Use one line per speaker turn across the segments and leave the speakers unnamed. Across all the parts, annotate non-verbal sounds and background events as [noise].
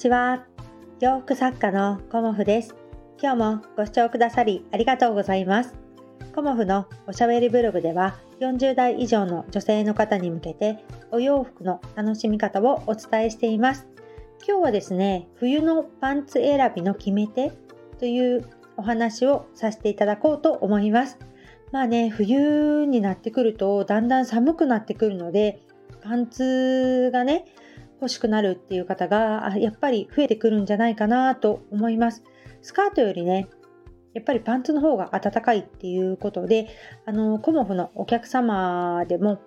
ちは。洋服作家のコモフです。今日もご視聴くださりありがとうございます。コモフのおしゃべりブログでは40代以上の女性の方に向けてお洋服の楽しみ方をお伝えしています。今日はですね、冬のパンツ選びの決め手というお話をさせていただこうと思います。まあね、冬になってくるとだんだん寒くなってくるので、パンツがね、欲しくなるっていう方がやっぱり増えてくるんじゃないかなと思います。スカートよりね、やっぱりパンツの方が暖かいっていうことで、あの、コモフのお客様でも、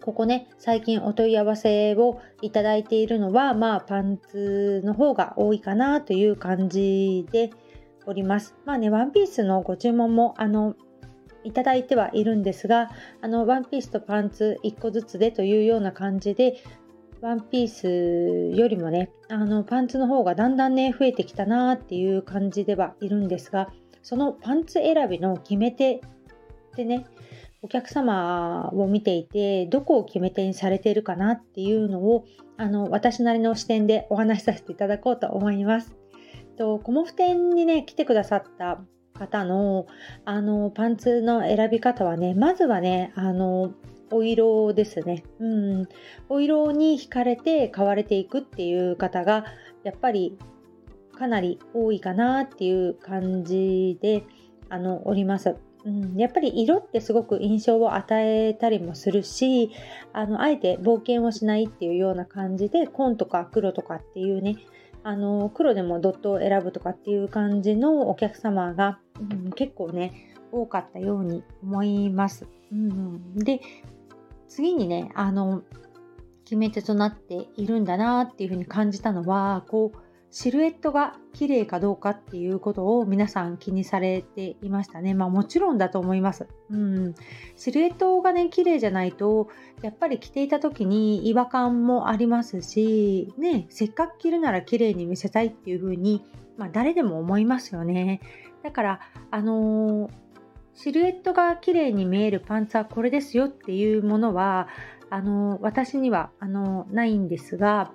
ここね、最近お問い合わせをいただいているのは、まあ、パンツの方が多いかなという感じでおります。まあね、ワンピースのご注文も、あの、いただいてはいるんですが、あの、ワンピースとパンツ1個ずつでというような感じで、ワンピースよりもね、あのパンツの方がだんだんね、増えてきたなっていう感じではいるんですが、そのパンツ選びの決め手ってね、お客様を見ていて、どこを決め手にされているかなっていうのを、あの私なりの視点でお話しさせていただこうと思います。とコモフ店にね、来てくださった方のあのパンツの選び方はね、まずはね、あのお色ですね。うん。お色に惹かれて買われていくっていう方が、やっぱりかなり多いかなっていう感じで、あの、おります。うん、やっぱり色ってすごく印象を与えたりもするしあのあえて冒険をしないっていうような感じで紺とか黒とかっていうねあの黒でもドットを選ぶとかっていう感じのお客様が、うん、結構ね多かったように思います。うん、で次にね、あの、決め手となっているんだなっていうふうに感じたのは、こう、シルエットが綺麗かどうかっていうことを皆さん気にされていましたね。まあもちろんだと思います。うん。シルエットがね、綺麗じゃないと、やっぱり着ていた時に違和感もありますし、ね、せっかく着るなら綺麗に見せたいっていうふうに、まあ誰でも思いますよね。だから、あのーシルエットが綺麗に見えるパンツはこれですよっていうものはあの私にはあのないんですが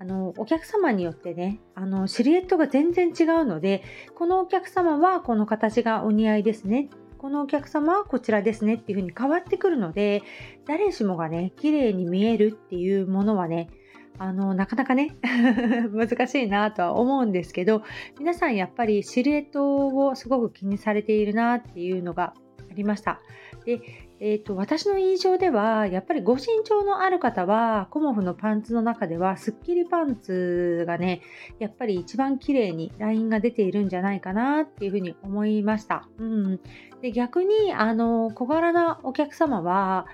あのお客様によってねあのシルエットが全然違うのでこのお客様はこの形がお似合いですねこのお客様はこちらですねっていう風に変わってくるので誰しもがね綺麗に見えるっていうものはねあの、なかなかね [laughs] 難しいなとは思うんですけど、皆さんやっぱりシルエットをすごく気にされているなっていうのがありました。で、えーと、私の印象では、やっぱりご身長のある方は、コモフのパンツの中では、スッキリパンツがね、やっぱり一番綺麗にラインが出ているんじゃないかなっていうふうに思いました。うん、で逆に、あの、小柄なお客様は、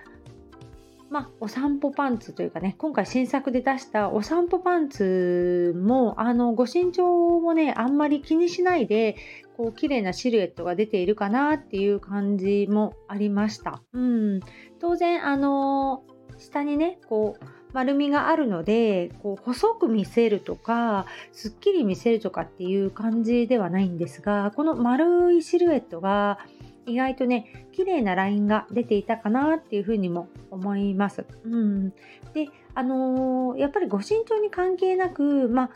まあ、お散歩パンツというかね、今回新作で出したお散歩パンツも、あの、ご身長もね、あんまり気にしないで、こう、綺麗なシルエットが出ているかなっていう感じもありました。うん。当然、あの、下にね、こう、丸みがあるのでこう細く見せるとかすっきり見せるとかっていう感じではないんですがこの丸いシルエットが意外とね綺麗なラインが出ていたかなっていうふうにも思います。うん、であのー、やっぱりご身長に関係なくまあ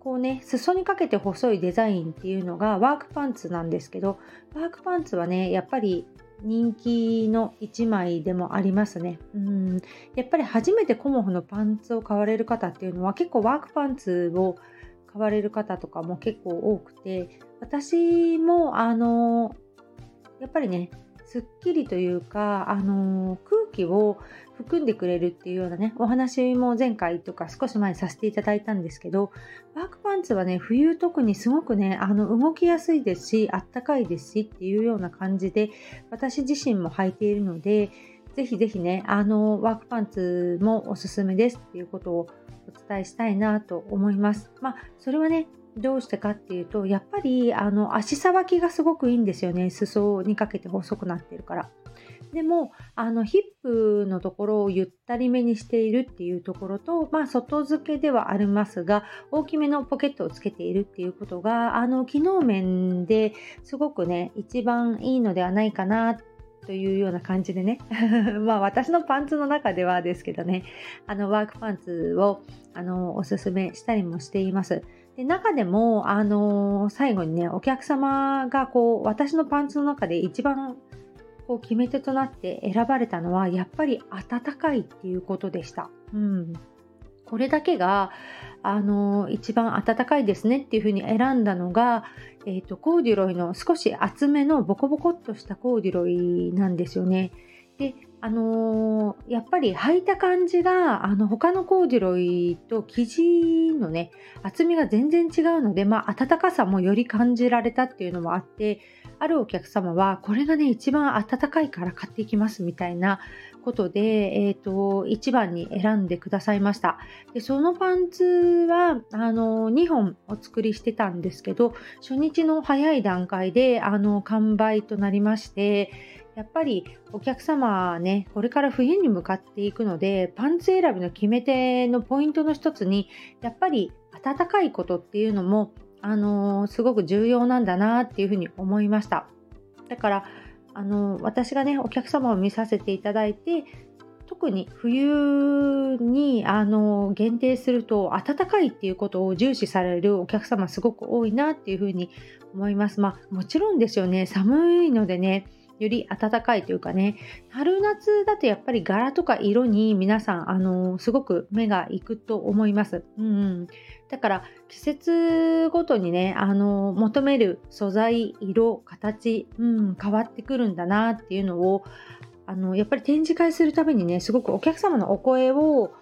こうね裾にかけて細いデザインっていうのがワークパンツなんですけどワークパンツはねやっぱり人気の1枚でもありますね。うんやっぱり初めてコモフのパンツを買われる方っていうのは結構ワークパンツを買われる方とかも結構多くて私もあのやっぱりねすっきりというか、あのー、空気を含んでくれるっていうようなねお話も前回とか少し前にさせていただいたんですけどワークパンツはね冬特にすごくねあの動きやすいですしあったかいですしっていうような感じで私自身も履いているのでぜひぜひねあのワークパンツもおすすめですっていうことをお伝えしたいなと思います。まあそれはねどうしてかっていうとやっぱりあの足さばきがすごくいいんですよね。裾にかけて細くなってるから。でもあのヒップのところをゆったりめにしているっていうところと、まあ、外付けではありますが大きめのポケットをつけているっていうことがあの機能面ですごくね一番いいのではないかなというような感じでね。[laughs] まあ私のパンツの中ではですけどね。あのワークパンツをあのおすすめしたりもしています。で中でも、あの最後にねお客様がこう私のパンツの中で一番こう決め手となって選ばれたのはやっぱり暖かいっていうことでした。うん、これだけがあの一番暖かいですねっていうふうに選んだのが、えーと、コーデュロイの少し厚めのボコボコっとしたコーデュロイなんですよね。であのー、やっぱり履いた感じがあの他のコーデュロイと生地のね厚みが全然違うので、まあ、暖かさもより感じられたっていうのもあってあるお客様はこれがね一番暖かいから買っていきますみたいなことで、えーと、一番に選んでくださいました。でそのパンツはあの2本お作りしてたんですけど初日の早い段階であの完売となりましてやっぱりお客様はね、これから冬に向かっていくので、パンツ選びの決め手のポイントの一つに、やっぱり暖かいことっていうのも、あのー、すごく重要なんだなっていうふうに思いました。だから、あのー、私がね、お客様を見させていただいて、特に冬にあの限定すると暖かいっていうことを重視されるお客様すごく多いなっていうふうに思います。まあもちろんですよね寒いのでねより暖かいというかね春夏だとやっぱり柄とか色に皆さんあのすごく目がいくと思います。うん、だから季節ごとにねあの求める素材色形、うん、変わってくるんだなっていうのをあのやっぱり展示会するためにねすごくお客様のお声を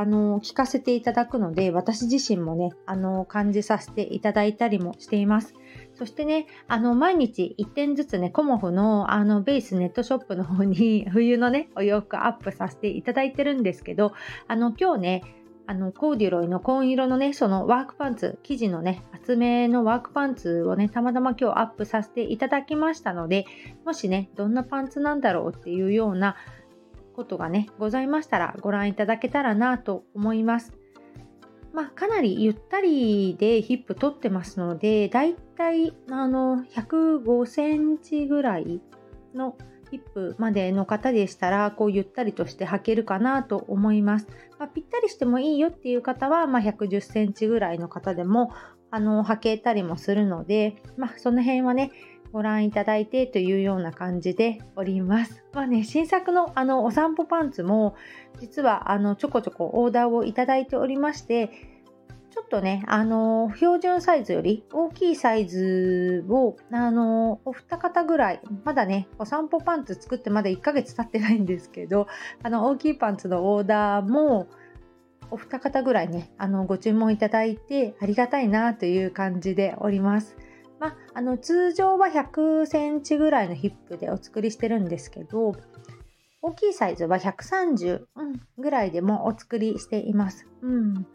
あの聞かせていただくので私自身もねあの感じさせていただいたりもしています。そしてね、あの、毎日1点ずつね、コモフのあの、ベースネットショップの方に [laughs] 冬のね、お洋服アップさせていただいてるんですけど、あの、今日ね、あの、コーデュロイの紺色のね、そのワークパンツ、生地のね、厚めのワークパンツをね、たまたま今日アップさせていただきましたので、もしね、どんなパンツなんだろうっていうようなことがね、ございましたらご覧いただけたらなと思います。まあ、かなりゆったりでヒップ取ってますので、だいたいあの105センチぐらいのヒップまでの方でしたら、こうゆったりとして履けるかなと思います。まあ、ぴったりしてもいいよっていう方は、まあ、110センチぐらいの方でもあの履けたりもするので、まあ、その辺はね、ご覧いただいてというような感じでおります。まあね、新作のあのお散歩パンツも実はあのちょこちょこオーダーをいただいておりまして、ちょっとね、あの標準サイズより大きいサイズを、あのお二方ぐらい、まだね、お散歩パンツ作ってまだ1ヶ月経ってないんですけど、あの大きいパンツのオーダーも、お二方ぐらいね、あのご注文いただいてありがたいなという感じでおります。まあ、あの通常は100センチぐらいのヒップでお作りしてるんですけど、大きいサイズは130、ぐらいでもお作りしています。うん、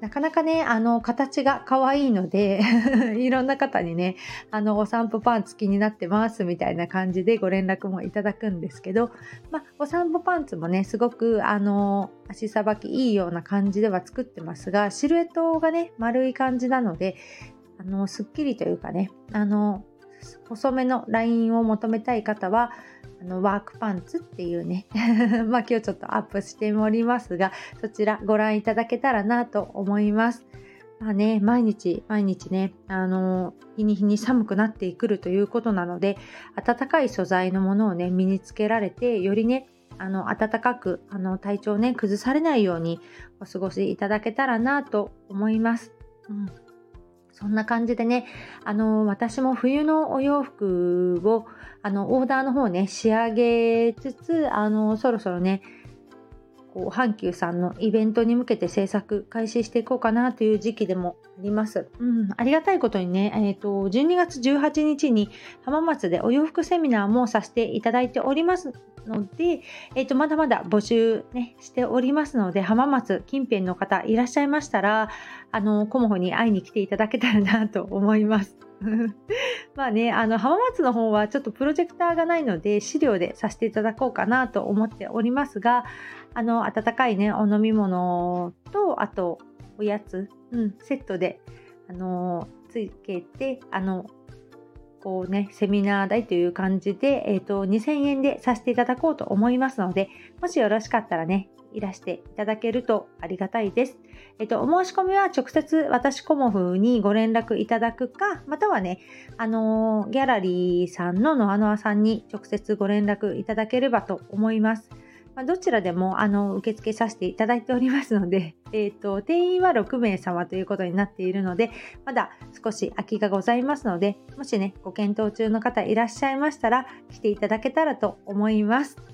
なかなかね、あの、形が可愛いので [laughs] いろんな方にね、あの、お散歩パンツ気になってますみたいな感じでご連絡もいただくんですけど、まあ、お散歩パンツもね、すごく、あの、足さばきいいような感じでは作ってますが、シルエットがね、丸い感じなので、あのすっきりというかねあの細めのラインを求めたい方はあのワークパンツっていうねまあ今日ちょっとアップしておりますがそちらご覧いただけたらなと思います。まあね、毎日毎日ね、あの日に日に寒くなってくるということなので暖かい素材のものをね身につけられてよりねあの暖かくあの体調ね崩されないようにお過ごしいただけたらなと思います。うんそんな感じでね、あの私も冬のお洋服をあのオーダーの方ね仕上げつつあのそろそろねこう阪急さんのイベントに向けて制作開始していこうかなという時期でもあります。うん、ありがたいことにね、えーと、12月18日に浜松でお洋服セミナーもさせていただいておりますので、えーと、まだまだ募集、ね、しておりますので浜松近辺の方いらっしゃいましたらあのコモホに会いに来ていただけたらなと思います。まあね、あの浜松の方はちょっとプロジェクターがないので資料でさせていただこうかなと思っておりますがあの温かいねお飲み物とあとおやつ、うん、セットであのつけてあのこうね、セミナー代という感じで、えっ、ー、と、2000円でさせていただこうと思いますので、もしよろしかったらね、いらしていただけるとありがたいです。えっと、お申し込みは直接私コモフにご連絡いただくか、またはね、あのー、ギャラリーさんのノアノアさんに直接ご連絡いただければと思います。まあ、どちらでもあの受付させていただいておりますので、[laughs] えーと、定員は6名様ということになっているので、まだ少し空きがございますので、もしね、ご検討中の方いらっしゃいましたら、来ていただけたらと思います。